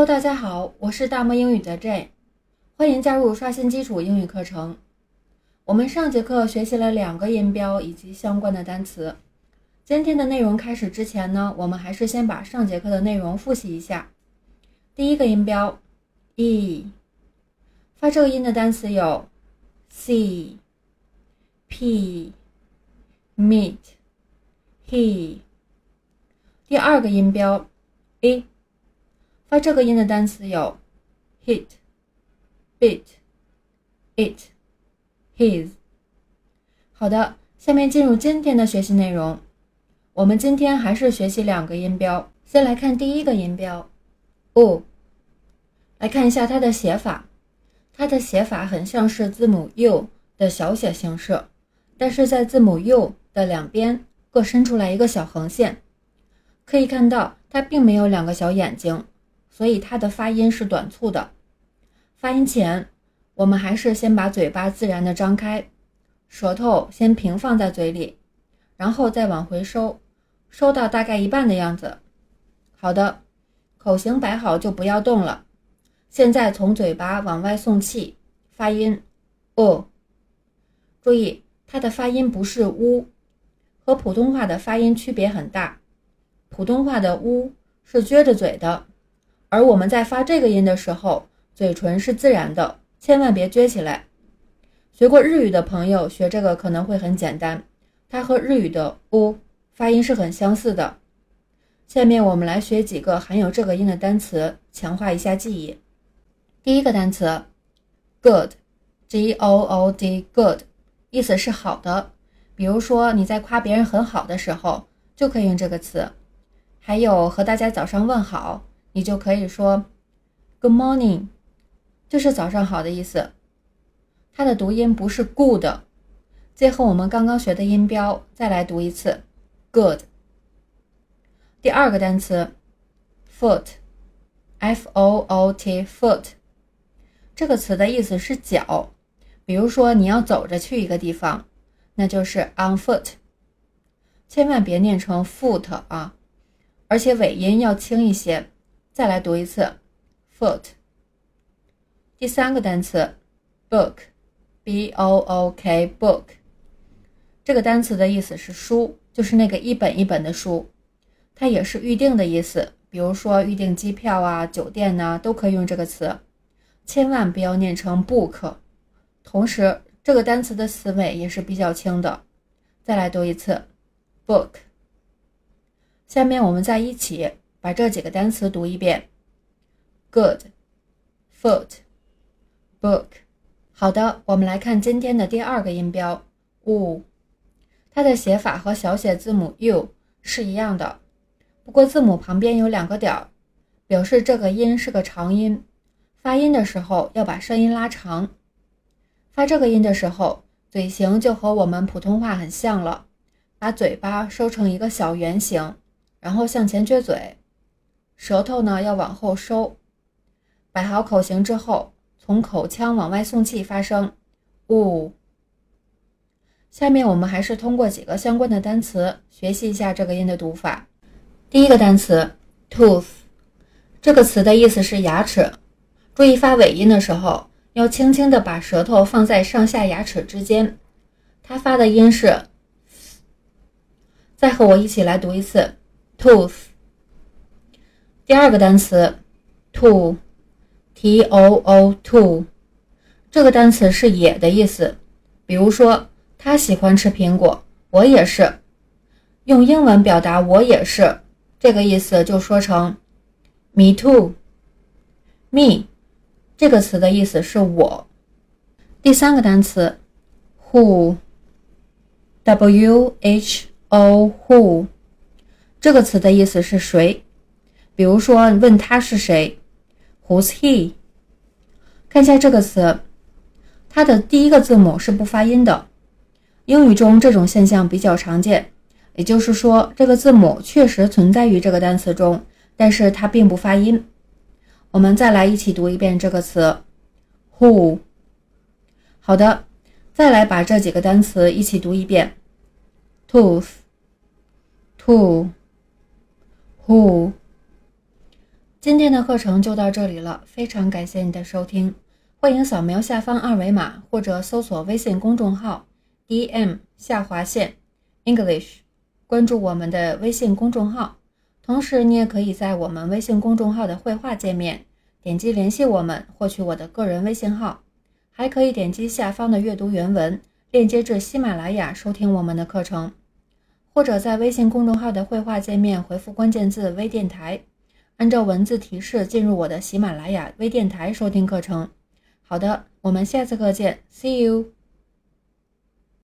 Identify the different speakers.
Speaker 1: Hello，大家好，我是大漠英语的 J，欢迎加入刷新基础英语课程。我们上节课学习了两个音标以及相关的单词。今天的内容开始之前呢，我们还是先把上节课的内容复习一下。第一个音标 e，发这个音的单词有 c、p、meet、he。第二个音标 a，发这个音的单词有 hit、bit、it、his。好的，下面进入今天的学习内容。我们今天还是学习两个音标，先来看第一个音标 o。来看一下它的写法，它的写法很像是字母 u 的小写形式，但是在字母 u 的两边各伸出来一个小横线，可以看到它并没有两个小眼睛，所以它的发音是短促的。发音前，我们还是先把嘴巴自然的张开，舌头先平放在嘴里，然后再往回收，收到大概一半的样子。好的，口型摆好就不要动了。现在从嘴巴往外送气，发音 o。注意，它的发音不是 u，和普通话的发音区别很大。普通话的 u 是撅着嘴的，而我们在发这个音的时候，嘴唇是自然的，千万别撅起来。学过日语的朋友学这个可能会很简单，它和日语的 u 发音是很相似的。下面我们来学几个含有这个音的单词，强化一下记忆。第一个单词，good，g o o d，good，意思是好的。比如说你在夸别人很好的时候，就可以用这个词。还有和大家早上问好，你就可以说 good morning，就是早上好的意思。它的读音不是 good，结合我们刚刚学的音标，再来读一次 good。第二个单词，foot，f o o t，foot。这个词的意思是脚，比如说你要走着去一个地方，那就是 on foot，千万别念成 foot 啊，而且尾音要轻一些。再来读一次 foot。第三个单词 book，b o o k book，这个单词的意思是书，就是那个一本一本的书，它也是预定的意思，比如说预订机票啊、酒店呐，都可以用这个词。千万不要念成 book，同时这个单词的词尾也是比较轻的。再来读一次 book。下面我们再一起把这几个单词读一遍：good，foot，book。好的，我们来看今天的第二个音标 u，它的写法和小写字母 u 是一样的，不过字母旁边有两个点儿，表示这个音是个长音。发音的时候要把声音拉长，发这个音的时候，嘴型就和我们普通话很像了，把嘴巴收成一个小圆形，然后向前撅嘴，舌头呢要往后收，摆好口型之后，从口腔往外送气发声，呜。下面我们还是通过几个相关的单词学习一下这个音的读法。第一个单词 tooth，这个词的意思是牙齿。注意发尾音的时候，要轻轻地把舌头放在上下牙齿之间，它发的音是。再和我一起来读一次，tooth。第二个单词，too，t o o too，这个单词是也的意思。比如说，他喜欢吃苹果，我也是。用英文表达我也是这个意思，就说成，me too，me。这个词的意思是我。第三个单词，who，w h o who，这个词的意思是谁。比如说，问他是谁，Who's he？看一下这个词，它的第一个字母是不发音的。英语中这种现象比较常见，也就是说，这个字母确实存在于这个单词中，但是它并不发音。我们再来一起读一遍这个词，who。好的，再来把这几个单词一起读一遍，tooth，to，who。今天的课程就到这里了，非常感谢你的收听。欢迎扫描下方二维码，或者搜索微信公众号 “dm 下划线 English”，关注我们的微信公众号。同时，你也可以在我们微信公众号的绘画界面点击联系我们，获取我的个人微信号。还可以点击下方的阅读原文链接至喜马拉雅收听我们的课程，或者在微信公众号的绘画界面回复关键字“微电台”，按照文字提示进入我的喜马拉雅微电台收听课程。好的，我们下次课见，See you。